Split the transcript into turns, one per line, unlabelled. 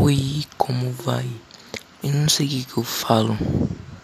Oi, como vai? Eu não sei o que, é que eu falo.